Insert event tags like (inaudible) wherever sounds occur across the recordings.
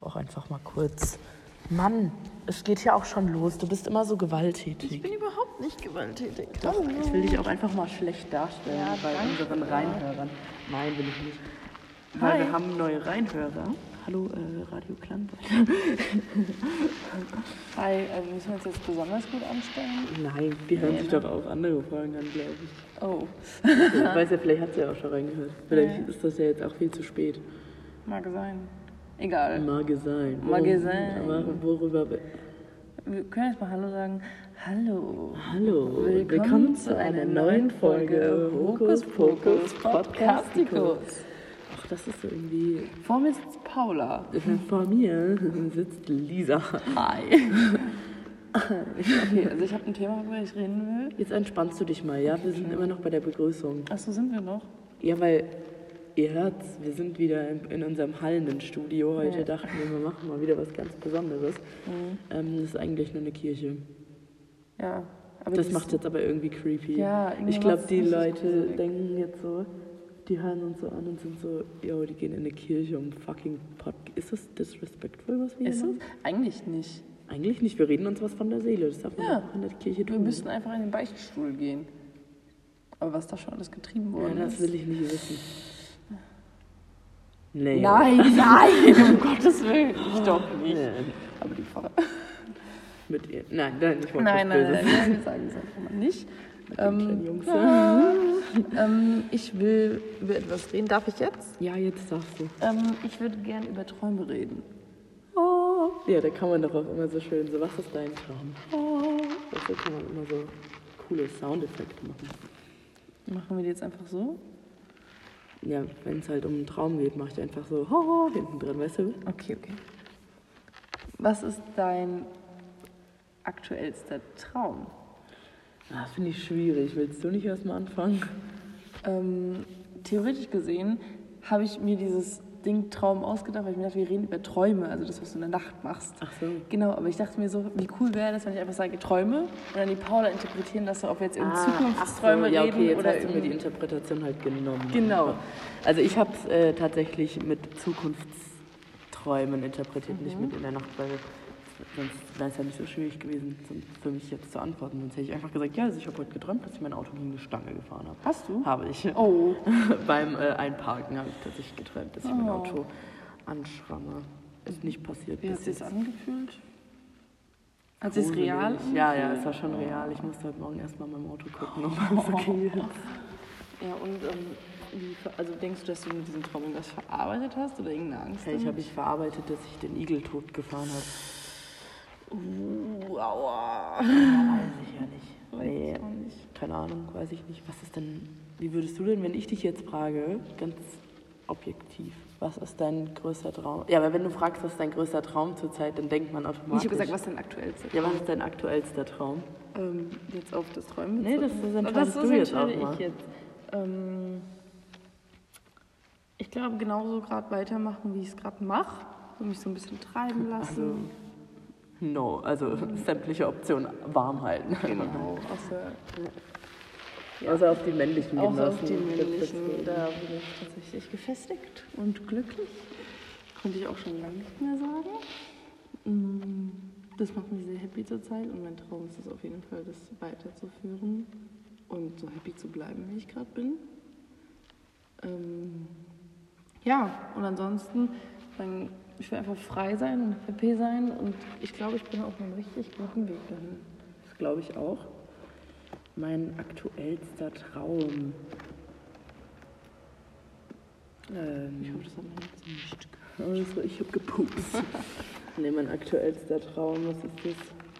Auch einfach mal kurz. Mann, es geht ja auch schon los. Du bist immer so gewalttätig. Ich bin überhaupt nicht gewalttätig. Doch, ich will dich auch einfach mal schlecht darstellen Ja, bei danke. unseren Reinhörern. Nein, will ich nicht. Weil Hi. wir haben neue Reinhörer. Hallo, äh, Radio Klammbach. (laughs) Hi, äh, müssen wir uns jetzt besonders gut anstellen? Nein, die hören Nee, sich ne? doch auch andere Folgen an, glaube ich. Oh, Ich weiß ja, vielleicht hat sie ja auch schon reingehört. Vielleicht Nee. ist das ja jetzt auch viel zu spät. mag sein. Egal. Mag es sein. Mag Worum- es sein. Aber worüber... Wir können jetzt mal Hallo sagen. Hallo. Hallo, Willkommen willkommen, zu einer neuen Folge Hokus Pokus Podcasticus. Ach, das ist so irgendwie... Vor mir sitzt Paula. Vor mir sitzt Lisa. Hi. okay, also ich habe ein Thema, worüber ich reden will. Jetzt entspannst du dich mal, ja? Wir sind immer noch bei der Begrüßung. Achso, sind wir noch? Ja, weil ihr hört's, wir sind wieder in, in unserem hallenden Studio. Heute Ja. dachten wir, wir machen mal wieder was ganz Besonderes. Mhm. Ähm, das ist eigentlich nur eine Kirche. Ja. Aber Das macht jetzt aber irgendwie creepy. Ja, ich glaube, die Leute denken jetzt so, die hören uns so an und sind so, yo, die gehen in eine Kirche um fucking Podcast. Ist das disrespectful, was wir Ist hier machen? Eigentlich nicht. Eigentlich nicht, wir reden uns was von der Seele. Das darf man Ja. auch in der Kirche Wir tun. müssten einfach in den Beichtstuhl gehen. Aber was da schon alles getrieben ja, worden das will ich nicht wissen. Nee. Nein, (laughs) nein, um Gottes Willen. Ich doch nicht. Ja, Aber die Pfarrer. mit ihr. Nein, nein, ich wollte Nein, was nein, nein, nein, wir sagen es einfach mal nicht. (laughs) Mit den kleinen Jungs. ja. (laughs) ähm, ich will über etwas reden. Darf ich jetzt? Ja, jetzt sagst du. Ähm, ich würde gerne über Träume reden. Oh. Ja, da kann man doch auch immer so schön so, was ist dein Traum? Oh. Dafür kann man immer so coole Soundeffekte machen. Machen wir die jetzt einfach so? Ja, wenn es halt um einen Traum geht, mache ich einfach so ho, ho, hinten drin, weißt du? Okay, okay. Was ist dein aktuellster Traum? Ah, Das finde ich schwierig. Willst du nicht erstmal anfangen? Ähm, theoretisch gesehen habe ich mir dieses Ding Traum ausgedacht, weil ich mir dachte, wir reden über Träume, also das, was du in der Nacht machst. Ach so. Genau, aber ich dachte mir so, wie cool wäre das, wenn ich einfach sage Träume und dann die Paula interpretieren lasse, ob wir jetzt über Ah, Zukunftsträume so, ja, reden okay, jetzt oder hast du mir die Interpretation halt genommen. Genau. Also ich habe es äh, tatsächlich mit Zukunftsträumen interpretiert, nicht mit in der Nacht, weil sonst wäre es ja nicht so schwierig gewesen für mich jetzt zu antworten. Sonst hätte ich einfach gesagt, ja, also ich habe heute geträumt, dass ich mein Auto gegen eine Stange gefahren habe. Hast du? Habe ich. Oh, (laughs) Beim äh, Einparken habe ich tatsächlich geträumt, dass ich mein Oh. Auto anschramme. Ist nicht passiert wie hat sich angefühlt? Hat sich real? Ja, ja, es war schon real. Ich musste heute Morgen erstmal meinem Auto gucken, ob (laughs) alles okay ist. Ja, und ähm, wie, also denkst du, dass du mit diesem Traum irgendwas verarbeitet hast oder irgendeine Angst? Ja, ich habe mich verarbeitet, dass ich den Igel tot gefahren habe. Uh, aua. Weiß ich ja nicht. Weiß Nee, ich auch nicht. keine Ahnung, weiß ich nicht. Was ist denn, wie würdest du denn, wenn ich dich jetzt frage, ganz objektiv, was ist dein größter Traum? Ja, aber wenn du fragst, was ist dein größter Traum zurzeit, dann denkt man automatisch. Ich habe gesagt, was ist dein aktuellster Ja, was ist dein aktuellster Traum? Ähm, jetzt auf das Träumen? Nee, das- bezogen? entscheidest das, du jetzt auch mal. ich jetzt. Ähm, ich glaube, genauso gerade weitermachen, wie ich es gerade mache. Und mich so ein bisschen treiben lassen. No, also sämtliche Optionen warm halten. genau. Außer, Außer auf die männlichen außer Genossen. auf die männlichen, da bin ich tatsächlich gefestigt und glücklich. Konnte ich auch schon lange nicht mehr sagen. Mm, Das macht mich sehr happy zurzeit und mein Traum ist es auf jeden Fall, das weiterzuführen und so happy zu bleiben, wie ich gerade bin. Ähm, ja, und ansonsten, dann, ich will einfach frei sein und happy sein und ich glaube, ich bin auf einem richtig guten Weg dahin. Das glaube ich auch. Mein aktuellster Traum. Ähm, Ich hoffe, das hat man jetzt nicht Also, ich habe gepupst. (laughs) nee, mein aktuellster Traum, was ist das?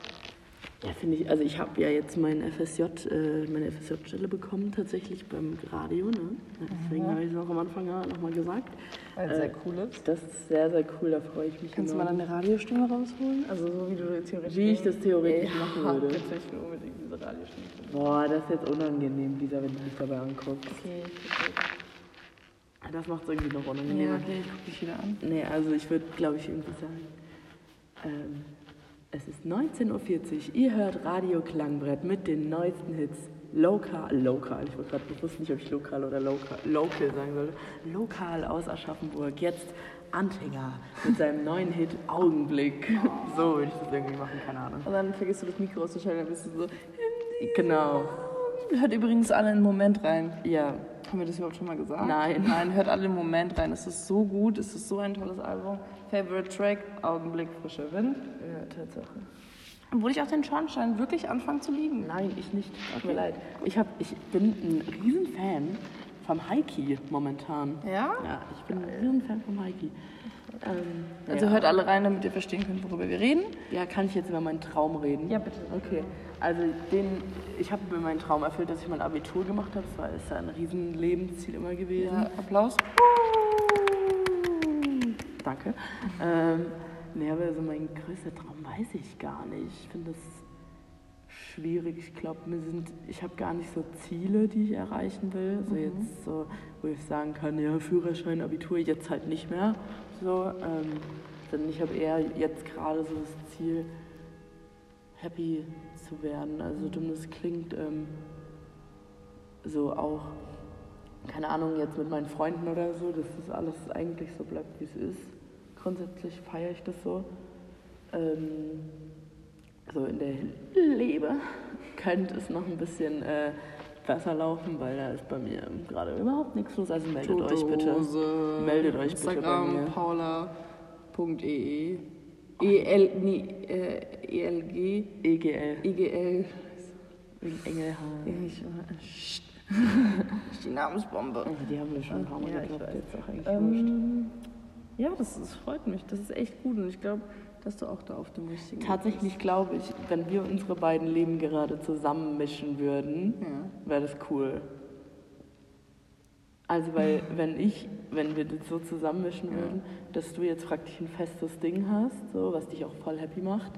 Ja, finde ich, also ich habe ja jetzt mein FSJ, äh, meine FSJ-Stelle bekommen, tatsächlich beim Radio, ne? Ja, Deswegen habe ich es auch am Anfang ja nochmal gesagt. Weil Äh, sehr cool ist. Das ist sehr, sehr cool, da freue ich mich Kannst du mal enorm. deine Radiostimme rausholen? Also so wie du theoretisch... Wie ich das theoretisch ja, machen würde. (laughs) Will ich nur unbedingt diese Radiostimme. Boah, das ist jetzt unangenehm, Lisa, wenn du dich dabei anguckst. Okay, okay. Das macht es irgendwie noch Ja, unangenehmer. okay, ich guck dich wieder an. Nee, also ich würde, glaube ich, irgendwie sagen, ähm, es ist 19.40 Uhr, ihr hört Radio Klangbrett mit den neuesten Hits. Lokal, lokal, ich wollte gerade, ich wusste nicht, ob ich lokal oder lokal, local sagen sollte. Lokal aus Aschaffenburg, jetzt Anfänger mit seinem neuen Hit Augenblick. So würde ich das irgendwie machen, keine Ahnung. Und dann vergisst du das Mikro auszuschalten, dann bist du so. Genau. Hört übrigens alle einen Moment rein. Ja, Haben wir das überhaupt schon mal gesagt? Nein. Nein, hört alle einen Moment rein. Es ist so gut, es ist so ein tolles Album. Favorite Track, Augenblick, frischer Wind. ja, Tatsache. Wo ich auch den Schornstein wirklich anfange zu lieben. Nein, ich nicht. Tut mir leid. Ich, hab, ich bin ein Riesenfan vom Heiki momentan. Ja? Ja, ich bin ein Riesenfan vom Heiki. Ähm, Also ja. hört alle rein, damit ihr verstehen könnt, worüber wir reden. Ja, kann ich jetzt über meinen Traum reden? Ja, bitte. Okay, also den, ich habe mir meinen Traum erfüllt, dass ich mein Abitur gemacht habe. Das war ist ja ein riesen Lebensziel immer gewesen. Ja, Applaus. Danke. Ähm, nee, aber so mein größter Traum weiß ich gar nicht. Ich finde das schwierig. Ich glaube, mir sind, ich habe gar nicht so Ziele, die ich erreichen will. So jetzt so, wo ich sagen kann, ja, Führerschein, Abitur, jetzt halt nicht mehr. So, ähm, sondern ich habe eher jetzt gerade so das Ziel, happy zu werden. Also so dumm das klingt, ähm, so auch, keine Ahnung, jetzt mit meinen Freunden oder so, dass das alles eigentlich so bleibt, wie es ist. Grundsätzlich feiere ich das so. Ähm, so in der Lebe (laughs) könnte es noch ein bisschen äh, besser laufen, weil da ist bei mir gerade überhaupt nichts los. Also meldet euch bitte. Hose, Meldet euch bitte bei Instagram, mir. paula.ee. EL, nee, äh, ELG, EGL, IGL. wegen Engelhaar. (laughs) Die Namensbombe. Die haben wir schon ein paar Mal Ja, ich weiß. jetzt auch eigentlich wurscht. Ja, das, das freut mich. Das ist echt gut und ich glaube, dass du auch da auf dem richtigen Weg Tatsächlich glaube ich, wenn wir unsere beiden Leben gerade zusammenmischen würden. Ja. wäre das cool. Also weil (laughs) wenn ich, wenn wir das so zusammenmischen würden, dass du jetzt praktisch ein festes Ding hast, so was dich auch voll happy macht,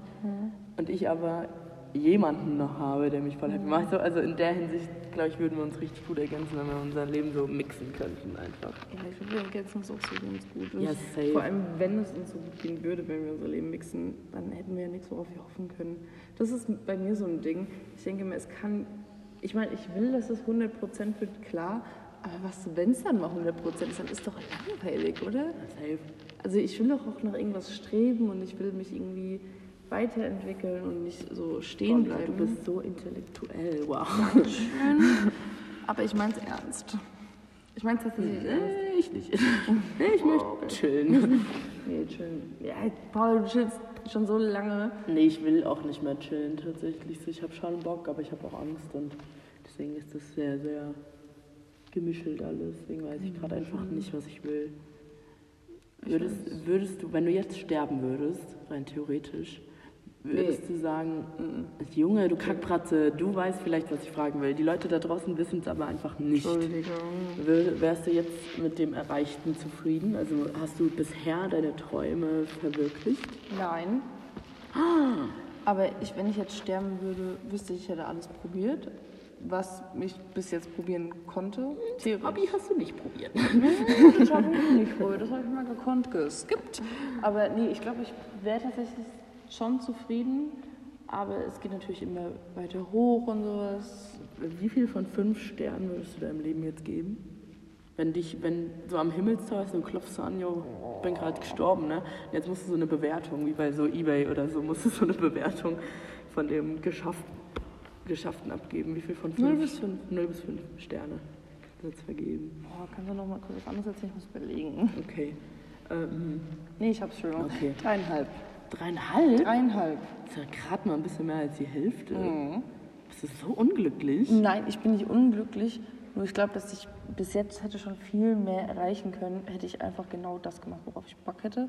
und ich aber jemanden noch habe, der mich voll happy macht. So, also in der Hinsicht, glaube ich, würden wir uns richtig gut ergänzen, wenn wir unser Leben so mixen könnten einfach. Ja, ich glaube, wir ergänzen uns auch so ganz gut. Ja, safe. Vor allem, wenn es uns so gut gehen würde, wenn wir unser Leben mixen, dann hätten wir ja nichts, worauf wir hoffen können. Das ist bei mir so ein Ding. Ich denke mir, es kann. Ich meine, ich will, dass es 100% wird, klar. Aber was, wenn es dann mal 100% ist, dann ist doch langweilig, oder? Safe. Also ich will doch auch nach irgendwas streben und ich will mich irgendwie weiterentwickeln und nicht so stehen bleiben. du bist so intellektuell, wow. (laughs) Aber ich meine es ernst. Ich meine es tatsächlich ernst. Nee, ich nicht. Ich möchte chillen. (laughs) Nee, chillen. Ja, Paul, du chillst schon so lange. Nee, ich will auch nicht mehr chillen tatsächlich. Ich habe schon Bock, aber ich habe auch Angst und deswegen ist das sehr, sehr gemischelt alles. Deswegen weiß ich gerade einfach nicht, was ich will. Würdest, würdest du, wenn du jetzt sterben würdest, rein theoretisch, würdest du sagen, Junge, du Kackpratze, du weißt vielleicht, was ich fragen will. Die Leute da draußen wissen es aber einfach nicht. Entschuldigung. Wär- Wärst du jetzt mit dem Erreichten zufrieden? Also hast du bisher deine Träume verwirklicht? Nein. Aber ich, wenn ich jetzt sterben würde, wüsste ich, ich hätte alles probiert, was ich bis jetzt probieren konnte. Theoretisch. Hobby hast du nicht probiert. Das habe ich nicht probiert, das habe ich mal gekonnt geskippt. Aber nee, ich glaube, ich wäre tatsächlich schon zufrieden. Aber es geht natürlich immer weiter hoch und sowas. Wie viel von fünf Sternen würdest du deinem Leben jetzt geben? Wenn dich, wenn du am Himmelstor bist und klopfst du an, jo, ich bin gerade gestorben, ne? Und Jetzt musst du so eine Bewertung, wie bei so Ebay oder so, musst du so eine Bewertung von dem Geschaff, Geschafften abgeben. Wie viel von fünf? Null bis fünf. Null bis fünf Sterne kannst du jetzt vergeben. Boah, kannst du noch mal kurz was anderes erzählen? Ich muss überlegen. Okay. Ähm, Nee, ich hab's schon. Okay. Dreieinhalb. Dreieinhalb? Dreieinhalb. Das ist ja gerade mal ein bisschen mehr als die Hälfte. Mhm. Bist du so unglücklich? Nein, ich bin nicht unglücklich. Nur ich glaube, dass ich bis jetzt hätte schon viel mehr erreichen können, hätte ich einfach genau das gemacht, worauf ich Bock hätte.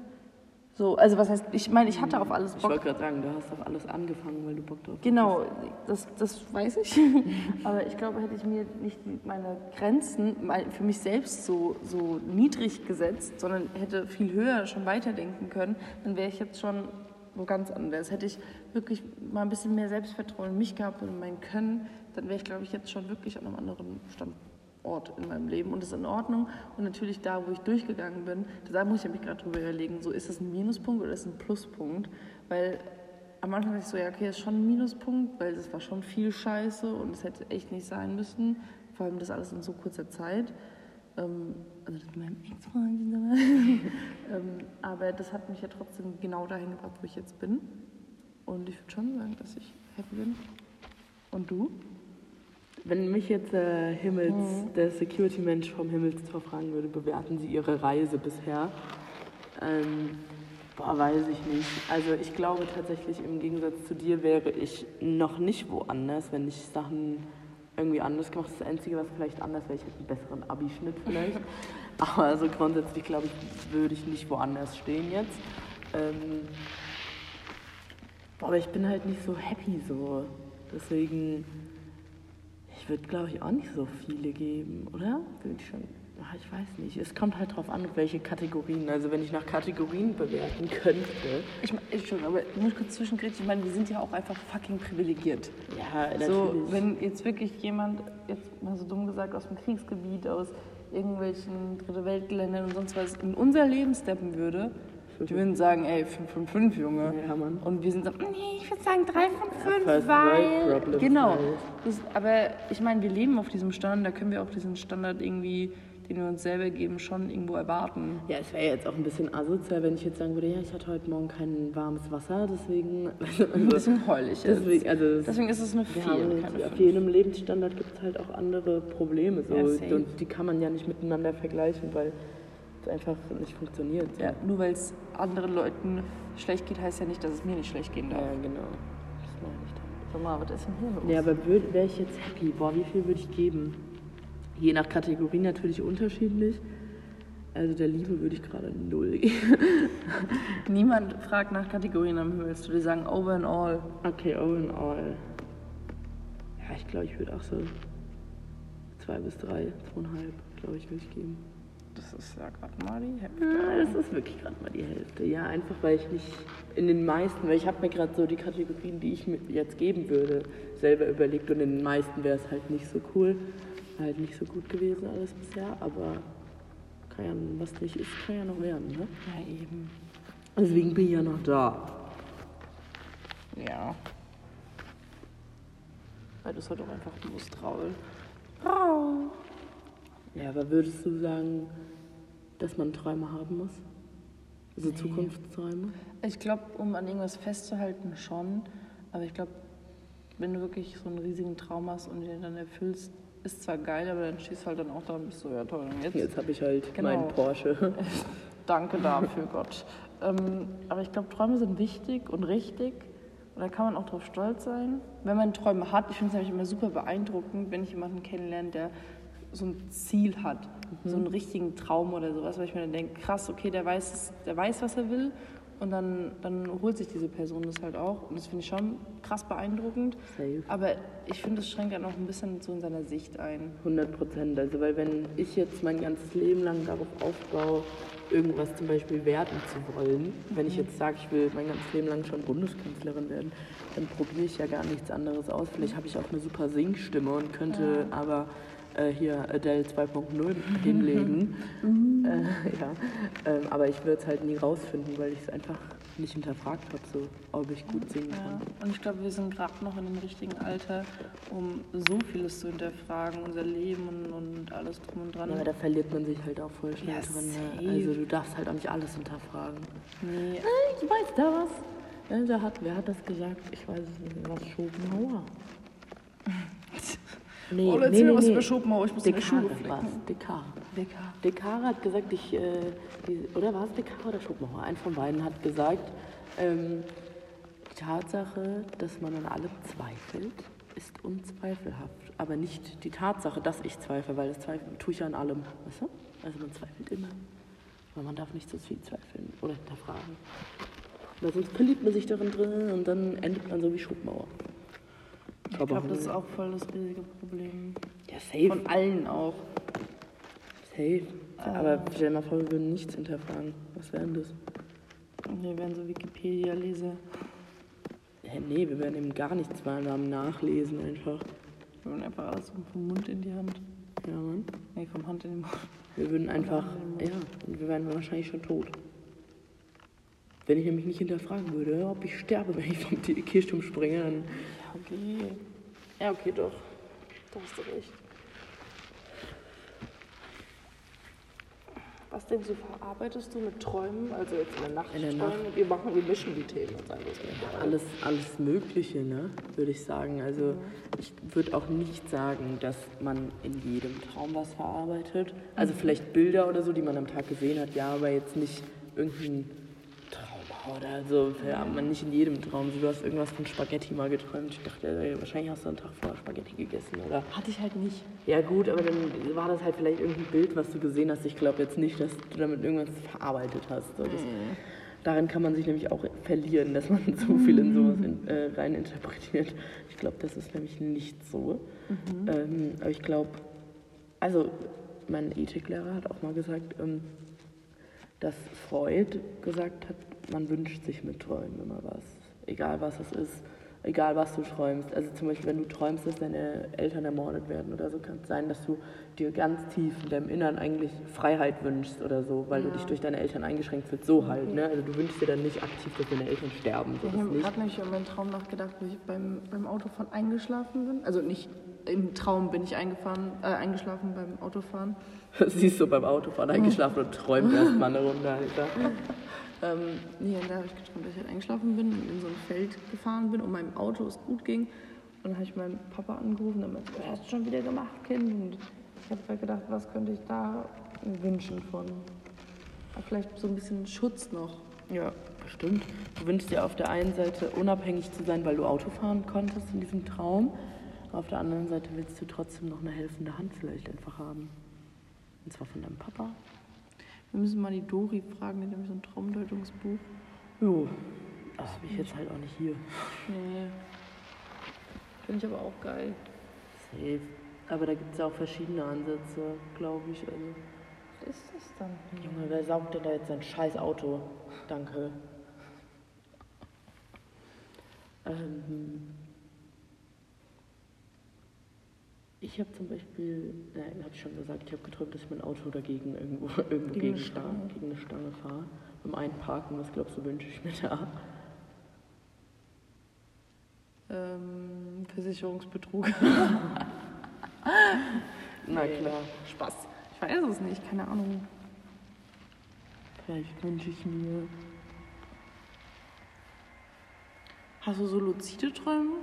So, also was heißt, ich meine, ich hatte auf alles Ich Bock. wollte gerade sagen, du hast auf alles angefangen, weil du Bock drauf Genau, das, das weiß ich. (laughs) Aber ich glaube, hätte ich mir nicht meine Grenzen für mich selbst so, so niedrig gesetzt, sondern hätte viel höher schon weiterdenken können, dann wäre ich jetzt schon wo ganz anders. Hätte ich wirklich mal ein bisschen mehr Selbstvertrauen in mich gehabt und in mein Können, dann wäre ich, glaube ich, jetzt schon wirklich an einem anderen Standort in meinem Leben. Und das ist in Ordnung. Und natürlich da, wo ich durchgegangen bin, da muss ich mich gerade drüber überlegen, so ist das ein Minuspunkt oder ist das ein Pluspunkt? Weil am Anfang dachte ich so, ja, okay, das ist schon ein Minuspunkt, weil das war schon viel Scheiße und es hätte echt nicht sein müssen. Vor allem das alles in so kurzer Zeit. Ähm, also das mit meinem Ex-Freund. (laughs) ähm, aber das hat mich ja trotzdem genau dahin gebracht, wo ich jetzt bin. Und ich würde schon sagen, dass ich happy bin. Und du? Wenn mich jetzt äh, Himmels, Mhm. der Security-Mensch vom Himmelstor fragen würde, bewerten Sie Ihre Reise bisher? Ähm, boah, weiß ich nicht. Also ich glaube tatsächlich, im Gegensatz zu dir wäre ich noch nicht woanders, wenn ich Sachen irgendwie anders gemacht Das Einzige, was vielleicht anders wäre, ich hätte einen besseren Abi-Schnitt vielleicht. (laughs) Aber also grundsätzlich, glaube ich, würde ich nicht woanders stehen jetzt. Ähm, aber ich bin halt nicht so happy so. Deswegen... Würde, glaube ich, auch nicht so viele geben, oder? Ich schon. Ach, ich weiß nicht. Es kommt halt drauf an, welche Kategorien. Also wenn ich nach Kategorien bewerten könnte. Ich, mein, ich schon, aber ich muss kurz zwischengrätschen. Ich meine, wir sind ja auch einfach fucking privilegiert. Ja, natürlich. So, wenn jetzt wirklich jemand, jetzt mal so dumm gesagt, aus dem Kriegsgebiet, aus irgendwelchen Dritte Weltländern und sonst was in unser Leben steppen würde, die würden sagen, ey, 5 von 5, Junge. Ja, Mann. Und wir sind so, nee, ich würde sagen 3 von 5, First weil... Genau. Das, aber ich meine, wir leben auf diesem Standard, da können wir auch diesen Standard irgendwie, den wir uns selber geben, schon irgendwo erwarten. Ja, es wäre jetzt auch ein bisschen asozial, wenn ich jetzt sagen würde, ja, ich hatte heute Morgen kein warmes Wasser, deswegen. (laughs) Ein bisschen heulig jetzt. deswegen, also Deswegen ist es eine wir 4, haben, keine auf 5. jedem Lebensstandard gibt es halt auch andere Probleme. So. Ja, und die kann man ja nicht miteinander vergleichen, weil es einfach nicht funktioniert. So. Ja, nur weil es anderen Leuten schlecht geht, heißt ja nicht, dass es mir nicht schlecht gehen darf. ja, genau. Das meine ich dann. Sag mal, was ist denn hier los? Ja, aber wäre ich jetzt happy? Boah, wie viel würde ich geben? Je nach Kategorie natürlich unterschiedlich. Also der Liebe würde ich gerade null geben. (laughs) Niemand fragt nach Kategorien am Himmel. Du dir sagen, over and all. Okay, all in all. Ja, ich glaube, ich würde auch so zwei bis drei, zweieinhalb, glaube ich, würde ich geben. Das ist ja gerade mal die Hälfte. Ja, das ist wirklich gerade mal die Hälfte. Ja, einfach weil ich nicht in den meisten, weil ich habe mir gerade so die Kategorien, die ich mir jetzt geben würde, selber überlegt und in den meisten wäre es halt nicht so cool, halt nicht so gut gewesen alles bisher, aber kann ja, was nicht ist, kann ja noch werden, ne? Ja, eben. Deswegen bin ich ja noch da. Ja. Weil du es halt auch einfach musst, Raul. Ja, aber würdest du sagen, dass man Träume haben muss? Also Nee. Zukunftsträume? Ich glaube, um an irgendwas festzuhalten, schon. Aber ich glaube, wenn du wirklich so einen riesigen Traum hast und den dann erfüllst, ist zwar geil, aber dann stehst du halt dann auch da und bist so, ja toll, und jetzt? Jetzt habe ich halt Genau. meinen Porsche. (laughs) Danke dafür, Gott. Ähm, aber ich glaube, Träume sind wichtig und richtig. Und da kann man auch drauf stolz sein. Wenn man Träume hat, ich finde es nämlich immer super beeindruckend, wenn ich jemanden kennenlerne, der so ein Ziel hat, so einen richtigen Traum oder sowas, weil ich mir dann denke, krass, okay, der weiß, der weiß, was er will. Und dann, dann holt sich diese Person das halt auch. Und das finde ich schon krass beeindruckend. Safe. Aber ich finde, es schränkt dann auch ein bisschen so in seiner Sicht ein. 100 Prozent. Also, weil wenn ich jetzt mein ganzes Leben lang darauf aufbaue, irgendwas zum Beispiel werden zu wollen, wenn ich jetzt sage, ich will mein ganzes Leben lang schon Bundeskanzlerin werden, dann probiere ich ja gar nichts anderes aus. Vielleicht habe ich auch eine super Singstimme und könnte aber äh, hier Adele 2.0 (laughs) hinlegen. äh, ja. ähm, aber ich würde es halt nie rausfinden, weil ich es einfach nicht hinterfragt habe, so, ob ich gut singen Ja, kann. und ich glaube, wir sind gerade noch in dem richtigen Alter, um so vieles zu hinterfragen, unser Leben und, und alles drum und dran. Ja, aber da verliert man sich halt auch voll schnell Ja, drin. Ne? Also du darfst halt auch nicht alles hinterfragen. nee, Ich weiß da was. Ja, da hat, wer hat das gesagt? Ich weiß es nicht. Was Schopenhauer? (laughs) Nee, Oh, erzähl mir was über Schopenhauer, ich muss meine Schuhe Descartes flecken. war's. Descartes. Descartes hat gesagt, ich, äh, die, oder war es Descartes oder Schopenhauer? Ein von beiden hat gesagt, ähm, die Tatsache, dass man an allem zweifelt, ist unzweifelhaft. Aber nicht die Tatsache, dass ich zweifle, weil das Zweifeln tue ich ja an allem. Weißt du? Also man zweifelt immer. Aber man darf nicht zu viel zweifeln oder hinterfragen. Weil sonst verliebt man sich darin drin und dann endet man so wie Schopenhauer. Ich glaube, das ist auch voll das riesige Problem. Ja, safe. Von allen auch. Safe. Aber stell dir mal vor, wir würden nichts hinterfragen. Was wäre denn das? Wir werden so Wikipedia-Leser. Hä, nee, wir werden eben gar nichts wahrnehmen, nachlesen einfach. Wir werden einfach alles vom Mund in die Hand. Ja, Mann. Nee, vom Hand in den Mund. Wir würden einfach, ja, und wir wären wahrscheinlich schon tot. Wenn ich nämlich nicht hinterfragen würde, ob ich sterbe, wenn ich vom Kirchturm springe, dann. Ja, okay. Ja, okay, doch. Da hast du recht. Was denkst du, verarbeitest du mit Träumen? Also jetzt in der Nacht In der Träume? Wir machen, wir mischen die Themen und ja. Alles, alles Mögliche, ne? würde ich sagen. Also ich würde auch nicht sagen, dass man in jedem Traum was verarbeitet. Also vielleicht Bilder oder so, die man am Tag gesehen hat, ja, aber jetzt nicht irgendein oder so. Ja, man nicht in jedem Traum. So, du hast irgendwas von Spaghetti mal geträumt. Ich dachte, ey, wahrscheinlich hast du einen Tag vorher Spaghetti gegessen, oder? Hatte ich halt nicht. Ja gut, aber dann war das halt vielleicht irgendein Bild, was du gesehen hast. Ich glaube jetzt nicht, dass du damit irgendwas verarbeitet hast. So, das, Darin kann man sich nämlich auch verlieren, dass man (laughs) so viel in sowas in, äh, rein interpretiert. Ich glaube, das ist nämlich nicht so. Ähm, aber ich glaube, also mein Ethiklehrer hat auch mal gesagt, ähm, dass Freud gesagt hat, man wünscht sich mit Träumen immer was. Egal was es ist, egal was du träumst. Also zum Beispiel, wenn du träumst, dass deine Eltern ermordet werden oder so, kann es sein, dass du dir ganz tief in deinem Innern eigentlich Freiheit wünschst oder so, weil du dich durch deine Eltern eingeschränkt fühlst. So halt, ne? Also du wünschst dir dann nicht aktiv, dass deine Eltern sterben. So Ich habe gerade nämlich über meinen Traum nachgedacht, wo ich beim, beim Autofahren eingeschlafen bin. Also nicht im Traum bin ich eingefahren, äh, eingeschlafen beim Autofahren. (laughs) Siehst du beim Autofahren eingeschlafen und träumt erstmal eine Runde, Alter. (laughs) Ähm, nee, und da habe ich geträumt, dass ich halt eingeschlafen bin und in so ein Feld gefahren bin und meinem Auto es gut ging. Und dann habe ich meinen Papa angerufen und meinte, was hast du schon wieder gemacht, Kind? Und ich habe halt gedacht, was könnte ich da wünschen von? Vielleicht so ein bisschen Schutz noch. Ja, bestimmt. Du wünschst dir auf der einen Seite unabhängig zu sein, weil du Auto fahren konntest in diesem Traum. Auf der anderen Seite willst du trotzdem noch eine helfende Hand vielleicht einfach haben. Und zwar von deinem Papa. Wir müssen mal die Dori fragen, die hat nämlich so ein Traumdeutungsbuch. Jo, das habe ich jetzt halt auch nicht hier. Nee. Finde ich aber auch geil. Safe. Aber da gibt es ja auch verschiedene Ansätze, glaube ich. Also, Was ist das dann? Junge, wer saugt denn da jetzt sein scheiß Auto? Danke. Ähm, ich habe zum Beispiel, äh, habe ich schon gesagt, ich habe geträumt, dass ich mein Auto dagegen irgendwo, (laughs) irgendwo Gegen gegen, eine Stange, gegen eine Stange fahre. Beim Einparken, was glaubst du, wünsche ich mir da? Ähm, Versicherungsbetrug. (laughs) Na klar. Spaß. Ich weiß es nicht, keine Ahnung. Vielleicht wünsche ich mir. Hast du so luzide Träume?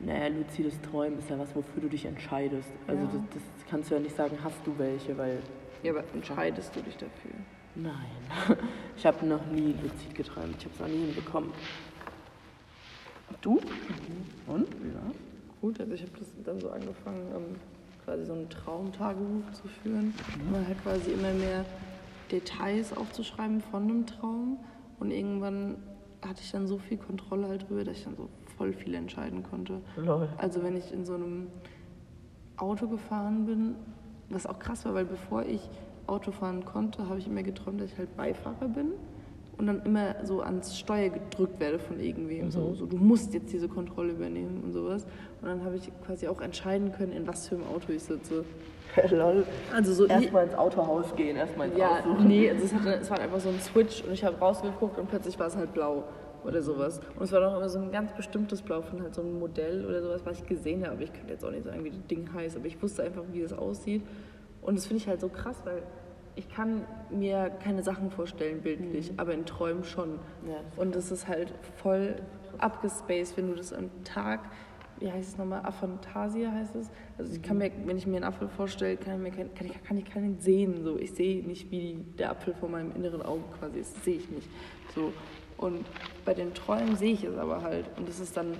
Naja, luzides Träumen ist ja was, wofür du dich entscheidest. Also Ja. das, das kannst du ja nicht sagen, hast du welche, weil Ja, aber entscheidest du dich dafür? Nein, (laughs) ich habe noch nie luzid geträumt. Ich habe es noch nie hinbekommen. Du? Und? Ja. Gut, also ich habe das dann so angefangen, ähm, quasi so ein Traumtagebuch zu führen. Und dann halt quasi immer mehr Details aufzuschreiben von einem Traum. Und irgendwann hatte ich dann so viel Kontrolle halt drüber, dass ich dann so voll viel entscheiden konnte. Lol. Also wenn ich in so einem Auto gefahren bin, was auch krass war, weil bevor ich Auto fahren konnte, habe ich immer geträumt, dass ich halt Beifahrer bin und dann immer so ans Steuer gedrückt werde von irgendwem. So, so, du musst jetzt diese Kontrolle übernehmen und sowas. Und dann habe ich quasi auch entscheiden können, in was für einem Auto ich sitze. (laughs) Lol. Also so Erstmal ins Autohaus gehen, erstmal ins ja, Aussuchen. nee, also es, hatte, es war einfach so ein Switch und ich habe rausgeguckt und plötzlich war es halt blau oder sowas. Und es war doch immer so ein ganz bestimmtes Blau von halt so einem Modell oder sowas, was ich gesehen habe. Ich könnte jetzt auch nicht sagen, wie das Ding heißt, aber ich wusste einfach, wie das aussieht. Und das finde ich halt so krass, weil ich kann mir keine Sachen vorstellen bildlich, aber in Träumen schon. Ja, das und das ist halt voll abgespaced, wenn du das am Tag, wie heißt es nochmal, Aphantasia heißt es. Also ich kann mir, wenn ich mir einen Apfel vorstelle, kann ich, mir kein, kann ich, kann ich keinen sehen. So. Ich sehe nicht, wie der Apfel vor meinem inneren Auge quasi ist. Das sehe ich nicht. So. Und bei den Träumen sehe ich es aber halt. Und das ist dann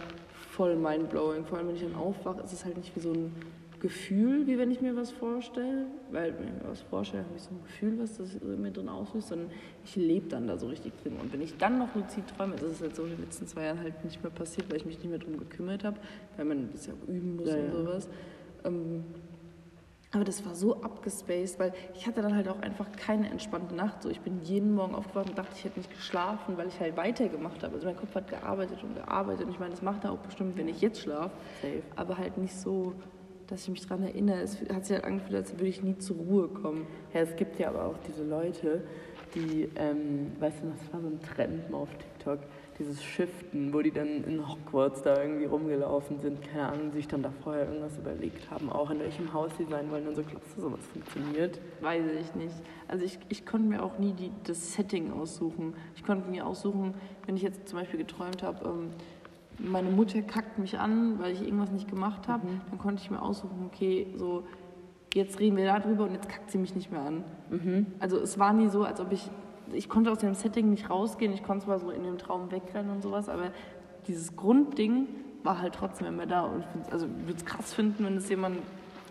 voll mindblowing. Vor allem, wenn ich dann aufwache, ist es halt nicht wie so ein Gefühl, wie wenn ich mir was vorstelle. Weil, wenn ich mir was vorstelle, habe ich so ein Gefühl, was das in mir drin auslöst, sondern ich lebe dann da so richtig drin. Und wenn ich dann noch luzid träume, das ist jetzt so in den letzten zwei Jahren halt nicht mehr passiert, weil ich mich nicht mehr darum gekümmert habe, weil man das ja üben muss Ja, und ja. sowas. Ähm, aber das war so abgespaced, weil ich hatte dann halt auch einfach keine entspannte Nacht. So, ich bin jeden Morgen aufgewacht und dachte, ich hätte nicht geschlafen, weil ich halt weitergemacht habe. Also mein Kopf hat gearbeitet und gearbeitet. Und ich meine, das macht er auch bestimmt, wenn ich jetzt schlafe. Safe. Aber halt nicht so, dass ich mich daran erinnere. Es hat sich halt angefühlt, als würde ich nie zur Ruhe kommen. Ja, es gibt ja aber auch diese Leute, die, ähm, weißt du, das war so ein Trend mal auf TikTok, dieses Shiften, wo die dann in Hogwarts da irgendwie rumgelaufen sind, keine Ahnung, sich dann da vorher irgendwas überlegt haben, auch in welchem Haus sie sein wollen und so. Glaubst du, sowas funktioniert? Weiß ich nicht. Also ich, ich konnte mir auch nie die, das Setting aussuchen. Ich konnte mir aussuchen, wenn ich jetzt zum Beispiel geträumt habe, ähm, meine Mutter kackt mich an, weil ich irgendwas nicht gemacht habe, Mhm. dann konnte ich mir aussuchen, okay, so jetzt reden wir darüber und jetzt kackt sie mich nicht mehr an. Mhm. Also es war nie so, als ob ich, ich konnte aus dem Setting nicht rausgehen, ich konnte zwar so in dem Traum wegrennen und sowas, aber dieses Grundding war halt trotzdem immer da und ich also ich würde es krass finden, wenn es jemand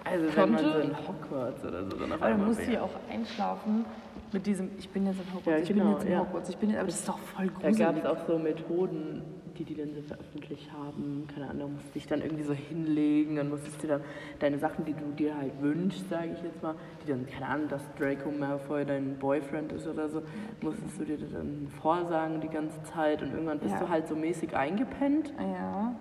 Also wenn man so in Hogwarts oder so dann auf aber dann musst du ja auch einschlafen mit diesem, ich bin jetzt in Hogwarts, Ja, ich bin genau, jetzt in ja. Hogwarts, ich bin jetzt, aber das ist doch voll Da gruselig. gab es auch so Methoden, die die dann so veröffentlicht haben. Keine Ahnung, musst dich dann irgendwie so hinlegen, dann musstest du dann deine Sachen, die du dir halt wünschst, sage ich jetzt mal, die dann, keine Ahnung, dass Draco Malfoy dein Boyfriend ist oder so, musstest du dir dann vorsagen die ganze Zeit und irgendwann bist Ja. du halt so mäßig eingepennt ja.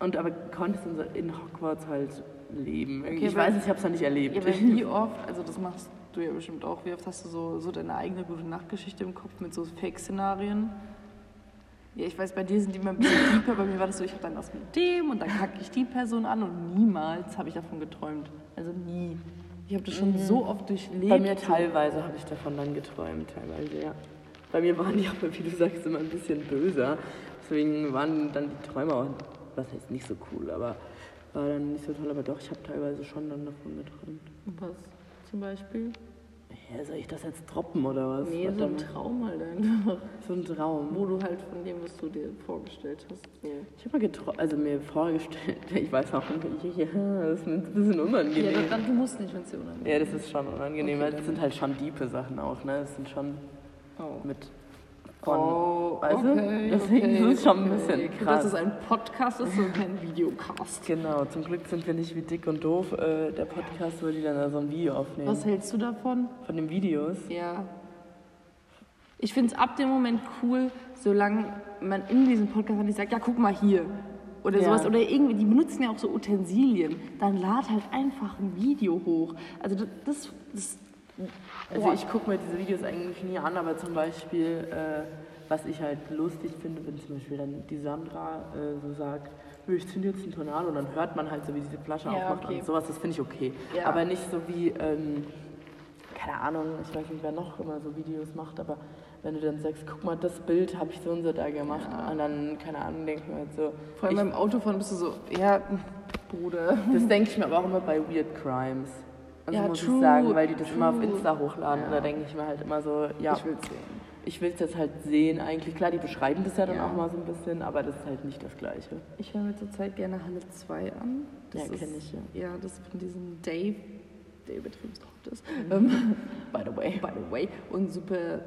und aber konntest dann so in Hogwarts halt leben. Okay, ich weiß nicht, ich habe es noch nicht erlebt. ja, wie oft, also das machst du ja bestimmt auch, wie oft hast du so, so deine eigene gute Nachtgeschichte im Kopf mit so Fake-Szenarien? Ja, ich weiß, bei dir sind die immer ein bisschen deeper, bei mir war das so, ich habe dann was mit dem und dann kacke ich die Person an und niemals habe ich davon geträumt. Also nie. Ich habe das schon so oft durchlebt. Mhm. Bei mir teilweise habe ich davon dann geträumt, teilweise, ja. Bei mir waren die aber, wie du sagst, immer ein bisschen böser. Deswegen waren dann die Träume auch, was heißt nicht so cool, aber war dann nicht so toll. Aber doch, ich habe teilweise schon dann davon geträumt. Was zum Beispiel? Ja, soll ich das jetzt droppen oder was? Nee, so ein. Traum halt einfach. (laughs) so ein Traum. Wo du halt von dem, was du dir vorgestellt hast. So. Ich habe mal geträumt, also mir vorgestellt, (laughs) ich weiß auch nicht, ja, das ist mir ein bisschen Ja, unangenehm. dann, dann, du musst nicht, wenn es dir unangenehm Ja, das ist schon unangenehm, Okay, weil das sind halt schon diepe Sachen auch, ne? Das sind schon Oh. mit von, Oh, weißt du? okay, Deswegen okay, ist es schon ein okay. bisschen Gut, krass. Dass es ein Podcast ist und kein Videocast. Genau, zum Glück sind wir nicht wie dick und doof, äh, der Podcast, die dann da so ein Video aufnehmen. Was hältst du davon? Von den Videos. Ja. Ich finde es ab dem Moment cool, solange man in diesem Podcast nicht sagt, ja, guck mal hier. Oder Ja. sowas. Oder irgendwie, die benutzen ja auch so Utensilien. Dann lad halt einfach ein Video hoch. Also das, das, das Also ich gucke mir diese Videos eigentlich nie an, aber zum Beispiel, äh, was ich halt lustig finde, wenn zum Beispiel dann die Sandra äh, so sagt, "Nö, ich zünde jetzt einen Tornado und dann hört man halt so, wie diese Flasche Ja, aufmacht okay. und sowas, das finde ich okay. Ja. Aber nicht so wie, ähm, keine Ahnung, ich weiß nicht, wer noch immer so Videos macht, aber wenn du dann sagst, guck mal, das Bild habe ich so und so da gemacht und dann, keine Ahnung, denke ich mir halt so, vor allem ich, beim Autofahren bist du so, ja, Bruder. das denke ich mir aber auch immer bei Weird Crimes. Also Ja, muss true, ich sagen, weil die das immer auf true. Insta hochladen. Ja. Und da denke ich mir halt immer so, ja, Ich will's sehen. ich will es jetzt halt sehen eigentlich. Klar, die beschreiben das ja dann Ja. auch mal so ein bisschen, aber das ist halt nicht das Gleiche. Ich höre mir zurzeit gerne Halle 2 an. Ja, ist- kenn ich, ja. Ja, das von diesem Dave, der drauf ist. Mhm. Ähm, (laughs) By the way. by the way. Und super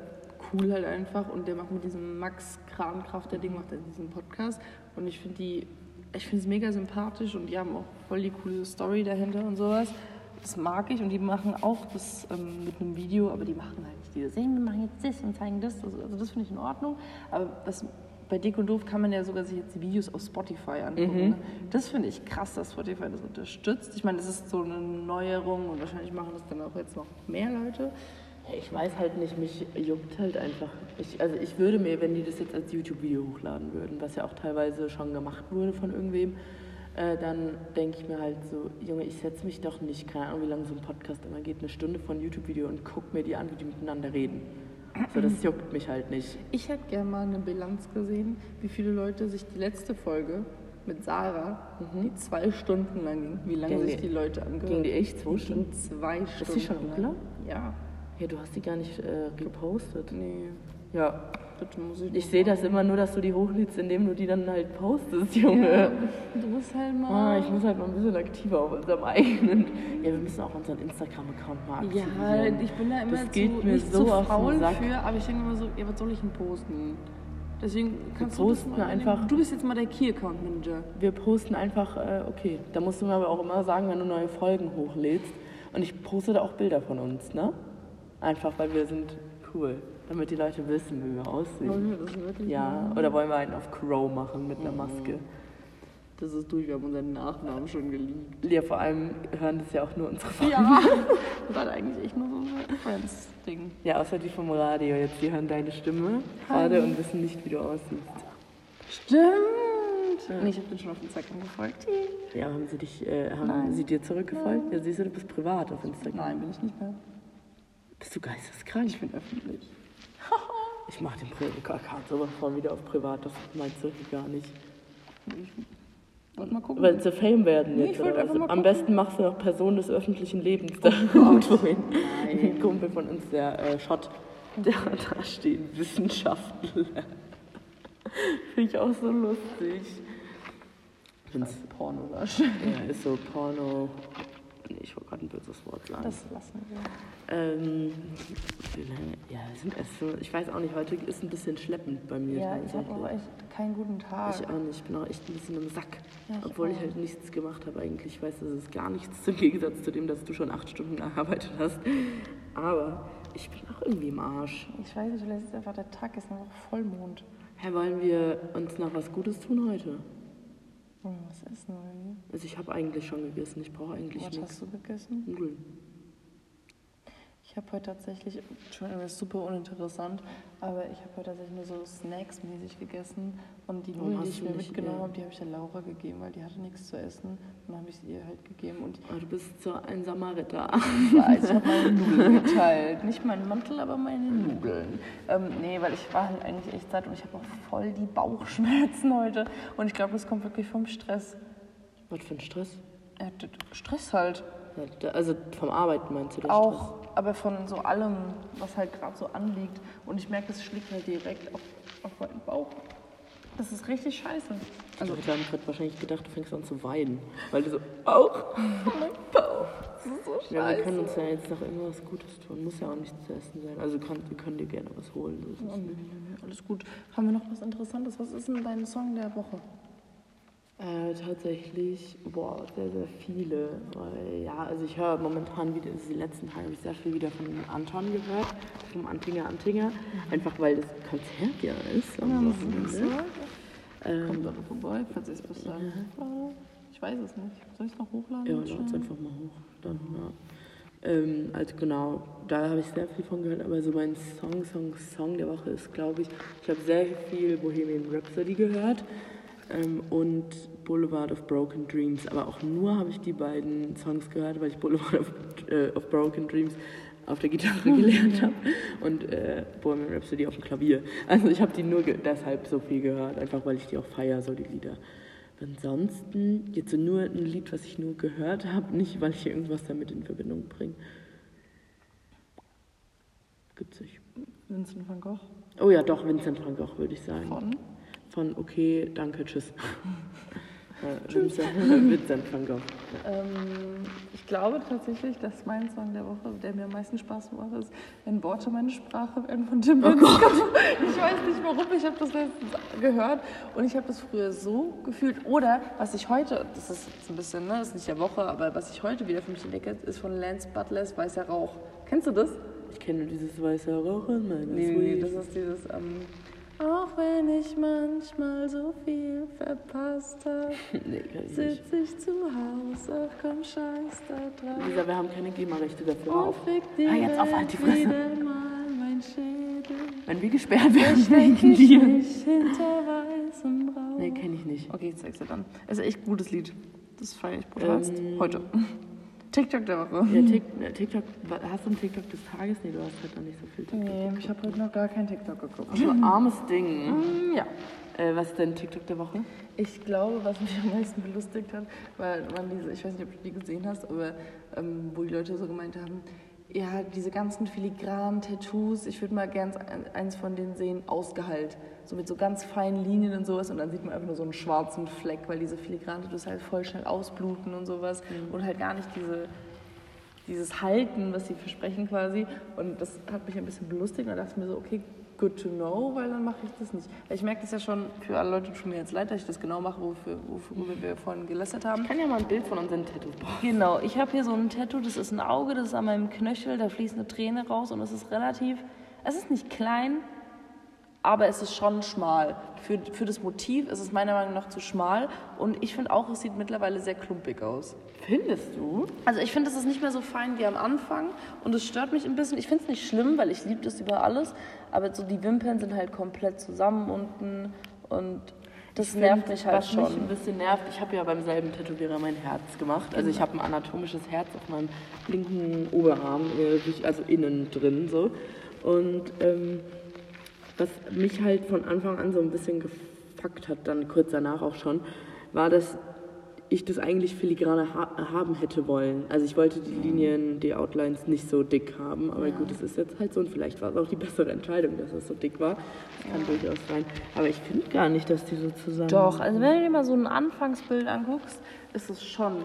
cool halt einfach. Und der macht mit diesem Max Krankraft, der Ding macht er diesen Podcast. Und ich finde die, ich finde es mega sympathisch und die haben auch voll die coole Story dahinter und sowas. Das mag ich und die machen auch das ähm, mit einem Video, aber die machen halt nicht dieses, "Hey, wir machen jetzt das und zeigen das. Also, also das finde ich in Ordnung. Aber was, bei Dick und Doof kann man ja sogar sich jetzt die Videos auf Spotify angucken. Ne? Das finde ich krass, dass Spotify das unterstützt. Ich meine, das ist so eine Neuerung und wahrscheinlich machen das dann auch jetzt noch mehr Leute. Ich weiß halt nicht, mich juckt halt einfach. Ich, also ich würde mir, wenn die das jetzt als YouTube-Video hochladen würden, was ja auch teilweise schon gemacht wurde von irgendwem, äh, dann denke ich mir halt so, Junge, ich setze mich doch nicht, keine Ahnung, wie lange so ein Podcast immer geht, eine Stunde von YouTube-Video und guck mir die an, wie die miteinander reden. So, das (clears throat) juckt mich halt nicht. Ich hätte gerne mal eine Bilanz gesehen, wie viele Leute sich die letzte Folge mit Sarah, die zwei Stunden lang ging, wie lange sich die- die Leute angehört ging die echt zwei Stunden? zwei Stunden. Ist die schon lang. Ja. Ja, du hast die gar nicht äh, gepostet. Nee, Ja, das muss ich sehe das immer nur, dass du die hochlädst, indem du die dann halt postest, Junge. Ja, du musst halt Ah, mal. ich muss halt mal ein bisschen aktiver auf unserem eigenen. Ja, wir müssen auch unseren Instagram-Account mal ja, aktivieren. ich bin da immer Das geht zu, mir nicht so zu faul für, aber ich denke immer so, ja, was soll ich denn posten? Deswegen kannst du posten das mal einfach-. Du bist jetzt mal der Key-Account-Manager. Wir posten einfach, äh, okay, da musst du mir aber auch immer sagen, wenn du neue Folgen hochlädst. Und ich poste da auch Bilder von uns, ne? Einfach, weil wir sind cool, damit die Leute wissen, wie wir aussehen. Wollen wir das wirklich Ja, oder wollen wir einen auf Crow machen mit einer Maske? Das ist durch, wir haben unseren Nachnamen schon geliebt. Ja, vor allem hören das ja auch nur unsere Freunde. Ja. Das war eigentlich echt nur so ein Friends-Ding. Ja, außer die vom Radio jetzt, die hören deine Stimme gerade und wissen nicht, wie du aussiehst. Stimmt. Nee, ich habe den schon auf Instagram gefolgt. Ja, haben sie dich, äh, haben Nein. sie dir zurückgefolgt? Ja, siehst du, du bist privat auf Instagram. Nein, bin ich nicht mehr. Bist du geisteskrank? Ich bin öffentlich. Ich mach den Account sowas von wieder auf privat, das meinst du gar nicht. Ich wollte mal gucken. Weil sie Fame werden Nee, jetzt. was? mal Am gucken. besten machst du noch Person des öffentlichen Lebens da (laughs) irgendwo hin. Ein Kumpel von uns, der äh, Schott, der hat da stehen, Wissenschaftler. (laughs) Finde ich auch so lustig. Find's, Pornolasch. ja, ist so Porno. Nee, ich wollte gerade ein böses Wort sagen. Das lassen wir. ähm, ja, wir sind erst so, ich weiß auch nicht, heute ist ein bisschen schleppend bei mir. Ja, ich habe aber echt keinen guten Tag. Ich auch nicht, ich bin auch echt ein bisschen im Sack. Ja, ich Obwohl ich auch. halt nichts gemacht habe eigentlich. Ich weiß, das ist gar nichts im Gegensatz zu dem, dass du schon acht Stunden gearbeitet hast. Aber ich bin auch irgendwie im Arsch. Ich weiß nicht, vielleicht ist einfach der Tag ist einfach Vollmond. Herr, wollen wir uns noch was Gutes tun heute? Was essen oder wie? Also ich habe eigentlich schon gegessen, ich brauche eigentlich Was nichts. hast du gegessen? Nudeln. Ich habe heute tatsächlich, Entschuldigung, das ist super uninteressant, aber ich habe heute tatsächlich nur so Snacks-mäßig gegessen und die Nudeln, die ich mir mitgenommen ja. habe, die habe ich der Laura gegeben, weil die hatte nichts zu essen. Dann habe ich es ihr halt gegeben und Oh, du bist so ein Samariter. Also ich habe (laughs) meine Nudeln geteilt. Nicht meinen Mantel, aber meine Nudeln. Ähm, nee, weil ich war halt eigentlich echt satt und ich habe auch voll die Bauchschmerzen heute. Und ich glaube, das kommt wirklich vom Stress. Was für ein Stress? Stress halt. Also vom Arbeiten meinst du das Auch, aber von so allem, was halt gerade so anliegt. Und ich merke, das schlägt halt direkt auf, auf meinen Bauch. Das ist richtig scheiße. Also ich habe gerade wahrscheinlich gedacht, du fängst an zu weinen. Weil du so, auch mein Bauch. Das ist so Ja, wir scheiße. können uns ja jetzt noch irgendwas Gutes tun. Muss ja auch nichts zu essen sein. Also kann, wir können dir gerne was holen. Es Oh, nicht. nee, nee, alles gut. Haben wir noch was Interessantes? Was ist denn dein Song der Woche? Äh, tatsächlich, boah, sehr, sehr viele. Weil, ja, also ich höre momentan wieder, also die letzten Tage habe ich sehr viel wieder von Anton gehört, vom Antinger Antinger. Einfach weil das Konzert ja ist am Wochenende. Ähm, Kommt da vorbei, falls ich es bis dahin? Ich weiß es nicht. Soll ich es noch hochladen? Ja, Schnell? lad's einfach mal hoch. Dann, ja. Ähm, also genau, da habe ich sehr viel von gehört, aber so mein Song, Song, Song der Woche ist, glaube ich, ich habe sehr viel Bohemian Rhapsody gehört ähm, und Boulevard of Broken Dreams, aber auch nur habe ich die beiden Songs gehört, weil ich Boulevard of, äh, of Broken Dreams auf der Gitarre gelernt habe und äh, Bohemian Rhapsody auf dem Klavier. Also ich habe die nur deshalb so viel gehört, einfach weil ich die auch feiere, so die Lieder. Ansonsten jetzt so nur ein Lied, was ich nur gehört habe, nicht weil ich irgendwas damit in Verbindung bringe. Gibt's nicht. Vincent van Gogh Oh ja, doch, Vincent van Gogh würde ich sagen. von. Von okay, danke, tschüss. Vincent, Vincent van Gogh. Ähm, ich glaube tatsächlich, dass mein Song der Woche, der mir am meisten Spaß macht, ist Wenn Worte meine Sprache werden von Tim oh (laughs) Ich weiß nicht warum, ich habe das letztens gehört und ich habe das früher so gefühlt. Oder was ich heute, das ist jetzt ein bisschen, ne, das ist nicht der Woche, aber was ich heute wieder für mich entdecke, ist von Lance Butlers Weißer Rauch. Kennst du das? Ich kenne dieses weiße Rauch in meiner Nee, nee, das ist dieses, ähm, auch wenn ich manchmal so viel verpasst habe, (laughs) nee, kenn ich nicht. sitz ich zu Hause, ach komm, scheiß da drauf. Lisa, wir haben keine GEMA-Rechte dafür. Und Auf. fick Hör jetzt auf, halt die Fresse. mal mein Schädel. Wenn wir gesperrt werden wegen (laughs) ich dir. mich hinter weißem Rauch. Nee, kenne ich nicht. Okay, ich zeig's dir dann. Es ist echt ein gutes Lied. Das feiere ich brutalst. Ähm, Heute. TikTok der Woche. Ja, Tik- äh, TikTok, hast du ein TikTok des Tages? Nee, du hast halt noch nicht so viel TikTok. Nee, ich habe heute noch gar kein TikTok geguckt. So ein (laughs) armes Ding. Mm, Ja. Äh, was ist dein TikTok der Woche? Ich glaube, was mich am meisten belustigt hat, weil man diese, ich weiß nicht, ob du die gesehen hast, aber ähm, wo die Leute so gemeint haben, ja, diese ganzen filigranen Tattoos, ich würde mal gern ein- eins von denen sehen, ausgeheilt. So mit so ganz feinen Linien und sowas und dann sieht man einfach nur so einen schwarzen Fleck, weil diese filigranen Tattoos halt voll schnell ausbluten und sowas und halt gar nicht diese, dieses Halten, was sie versprechen quasi. Und das hat mich ein bisschen belustigt und da dachte ich mir so, okay, good to know, weil dann mache ich das nicht. Ich merke das ja schon, für alle Leute tut mir jetzt leid, dass ich das genau mache, wofür, wofür wir vorhin gelästert haben. Ich kann ja mal ein Bild von unseren Tattoos brauchen. Genau, ich habe hier so ein Tattoo, das ist ein Auge, das ist an meinem Knöchel, da fließt eine Träne raus und es ist relativ, es ist nicht klein, aber es ist schon schmal. Für, für das Motiv ist es meiner Meinung nach zu schmal und ich finde auch, es sieht mittlerweile sehr klumpig aus. Findest du? Also ich finde, es ist nicht mehr so fein wie am Anfang und es stört mich ein bisschen. Ich finde es nicht schlimm, weil ich liebe das über alles, aber so die Wimpern sind halt komplett zusammen unten und das nervt mich halt was mich ein schon. bisschen nervt, ich habe ja beim selben Tätowierer mein Herz gemacht. Also ich habe ein anatomisches Herz auf meinem linken Oberarm, äh, also innen drin so. Und ähm, was mich halt von Anfang an so ein bisschen gefuckt hat, dann kurz danach auch schon, war, dass ich das eigentlich filigraner ha haben hätte wollen. Also ich wollte die Linien, die Outlines nicht so dick haben, aber gut, es ist jetzt halt so und vielleicht war es auch die bessere Entscheidung, dass es so dick war. Das kann durchaus sein. Aber ich finde gar nicht, dass die so zusammen Doch, also wenn du dir mal so ein Anfangsbild anguckst, ist es schon,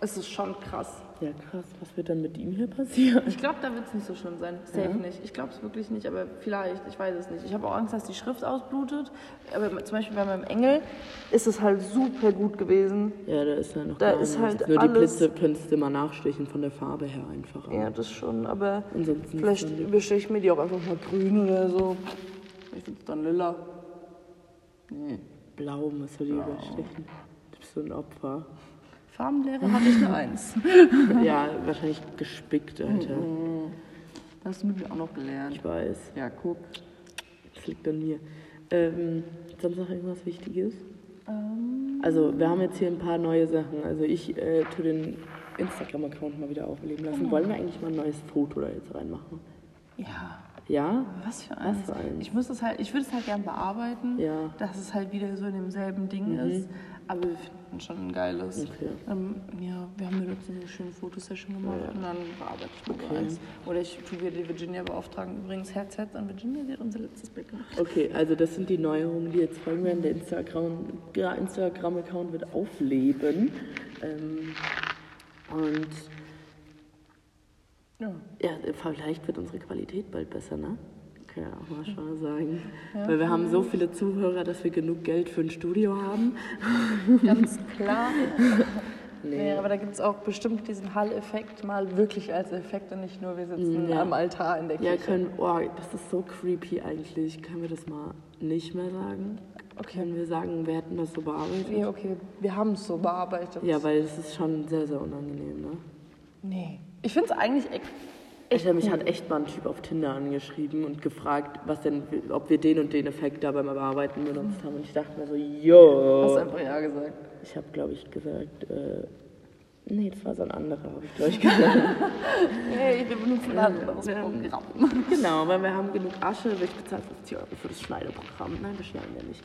ist es schon krass. Ja, krass. Was wird dann mit ihm hier passieren? Ich glaube, da wird es nicht so schlimm sein. Safe nicht. Ich glaube es wirklich nicht, aber vielleicht. Ich weiß es nicht. Ich habe auch Angst, dass die Schrift ausblutet. Aber zum Beispiel bei meinem Engel ist es halt super gut gewesen. Ja, da ist ja noch Da ist halt Nur die alles- Blitze könntest du mal nachstechen von der Farbe her einfach. Ja, das schon, aber Ansonsten vielleicht übersteche ich mir die auch einfach mal grün oder so. Ich finde es dann lila. Nee. Blau musst du die überstechen. Du bist so ein Opfer. Farbenlehre hatte ich eine Eins. (laughs) ja, wahrscheinlich gespickt, Alter. Das hast du mit mir auch noch gelernt. Ich weiß. Ja, guck. Das liegt an mir. Ähm, sonst noch irgendwas Wichtiges? Ähm. Also, wir haben jetzt hier ein paar neue Sachen. Also, ich äh, tu den Instagram-Account mal wieder aufleben lassen. Genau. Wollen wir eigentlich mal ein neues Foto da jetzt reinmachen? Ja. Ja? Was für eins? für eins? Ich muss das halt, ich würde es halt gern bearbeiten, Ja. Mhm. dass es halt wieder so in demselben Ding ist. Aber wir finden schon ein geiles. Okay. Ähm, ja, wir haben mir letztens eine schöne Fotosession gemacht und dann bearbeite ich mal Okay. eins. Oder ich tue wieder die Virginia beauftragen. Übrigens, Herz, Herz an Virginia, die hat unser letztes Bild gemacht. Okay, also das sind die Neuerungen, die jetzt folgen werden. Der Instagram- ja, Instagram-Account wird aufleben. Ähm, und Ja. ja, vielleicht wird unsere Qualität bald besser, ne? Kann ja auch mal schon mal sagen. Weil wir haben so viele Zuhörer, dass wir genug Geld für ein Studio haben. Ganz klar. (laughs) Nee. Nee, aber da gibt es auch bestimmt diesen Hall-Effekt mal wirklich als Effekt und nicht nur wir sitzen Ja. am Altar in der Kirche. Ja, können, oh, das ist so creepy eigentlich. Können wir das mal nicht mehr sagen? Okay. Können wir sagen, wir hätten das so bearbeitet? Nee, okay, wir haben es so bearbeitet. Ja, weil es ist schon sehr, sehr unangenehm, ne? Nee. Ich finde es eigentlich echt. Alter, mich hat echt mal ein Typ auf Tinder angeschrieben und gefragt, was denn, ob wir den und den Effekt da beim Bearbeiten benutzt haben. Und ich dachte mir so, Hast du einfach ja gesagt. Ich habe, glaube ich, gesagt, äh, nee, das war so ein anderer, habe ich, glaube ich, gesagt. (laughs) Hey, wir benutzen ein anderes. Programm. genau, weil wir haben genug Asche, ich bezahle 50 Euro für das Schneideprogramm. Nein, wir schneiden ja nicht.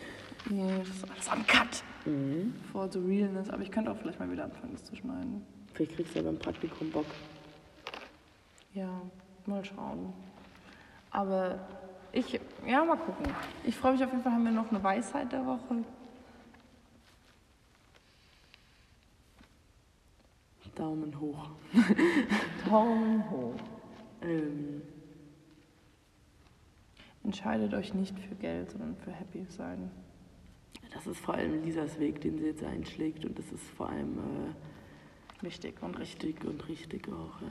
Nee, das ist alles am Cut. For the realness. Aber ich könnte auch vielleicht mal wieder anfangen, das zu schneiden. Vielleicht kriegst du ja beim Praktikum Bock. Ja, mal schauen. Aber ich, ja, mal gucken. Ich freue mich auf jeden Fall, haben wir noch eine Weisheit der Woche. Daumen hoch. (laughs) Daumen hoch. Ähm, Entscheidet euch nicht für Geld, sondern für Happy sein. das ist vor allem Lisas Weg, den sie jetzt einschlägt. Und das ist vor allem äh, Wichtig und richtig. richtig und richtig auch. Ja.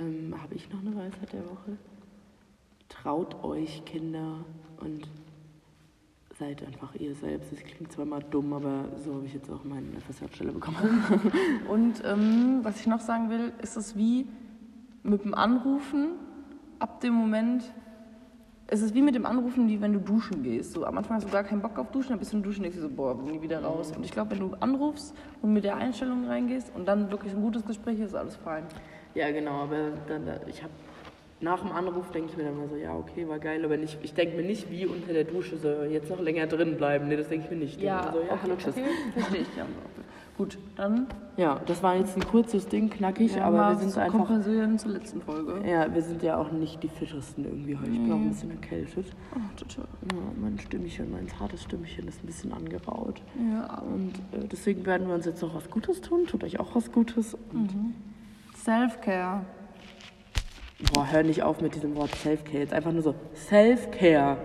Ähm, Habe ich noch eine Weisheit der Woche? Traut euch, Kinder, und seid einfach ihr selbst. Es klingt zwar mal dumm, aber so habe ich jetzt auch meine FSJ-Stelle bekommen. (laughs) Und ähm, was ich noch sagen will, ist es wie mit dem Anrufen. Ab dem Moment, es ist wie mit dem Anrufen, wie wenn du duschen gehst. So, am Anfang hast du gar keinen Bock auf Duschen, dann bist du in Duschen denkst dir so, boah, bin nie wieder raus. Und ich glaube, wenn du anrufst und mit der Einstellung reingehst und dann wirklich ein gutes Gespräch ist, ist alles fein. Ja, genau, aber dann, ich habe nach dem Anruf denke ich mir dann mal so, ja, okay, war geil, aber nicht, ich denke mir nicht, wie unter der Dusche so jetzt noch länger drin bleiben. Nee, das denke ich mir nicht. Mir so, ja, hallo, tschüss. okay, (laughs) verstehe ich. Ja. Gut, dann Ja, das war jetzt ein kurzes Ding, knackig, ja, aber wir sind so einfach. kompensieren zur letzten Folge. Ja, wir sind ja auch nicht die fittesten irgendwie heute. Ich bin auch ein bisschen erkältet. Oh, total. Ja, mein Stimmchen, mein zartes Stimmchen ist ein bisschen angeraut. Ja, Und äh, deswegen werden wir uns jetzt noch was Gutes tun. Tut euch auch was Gutes. Und, Self-Care. Boah, hör nicht auf mit diesem Wort Self-Care. Jetzt einfach nur so Self-Care.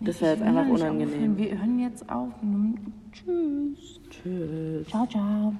Das wäre jetzt einfach unangenehm. Wir hören jetzt auf. Tschüss. Tschüss. Ciao, ciao.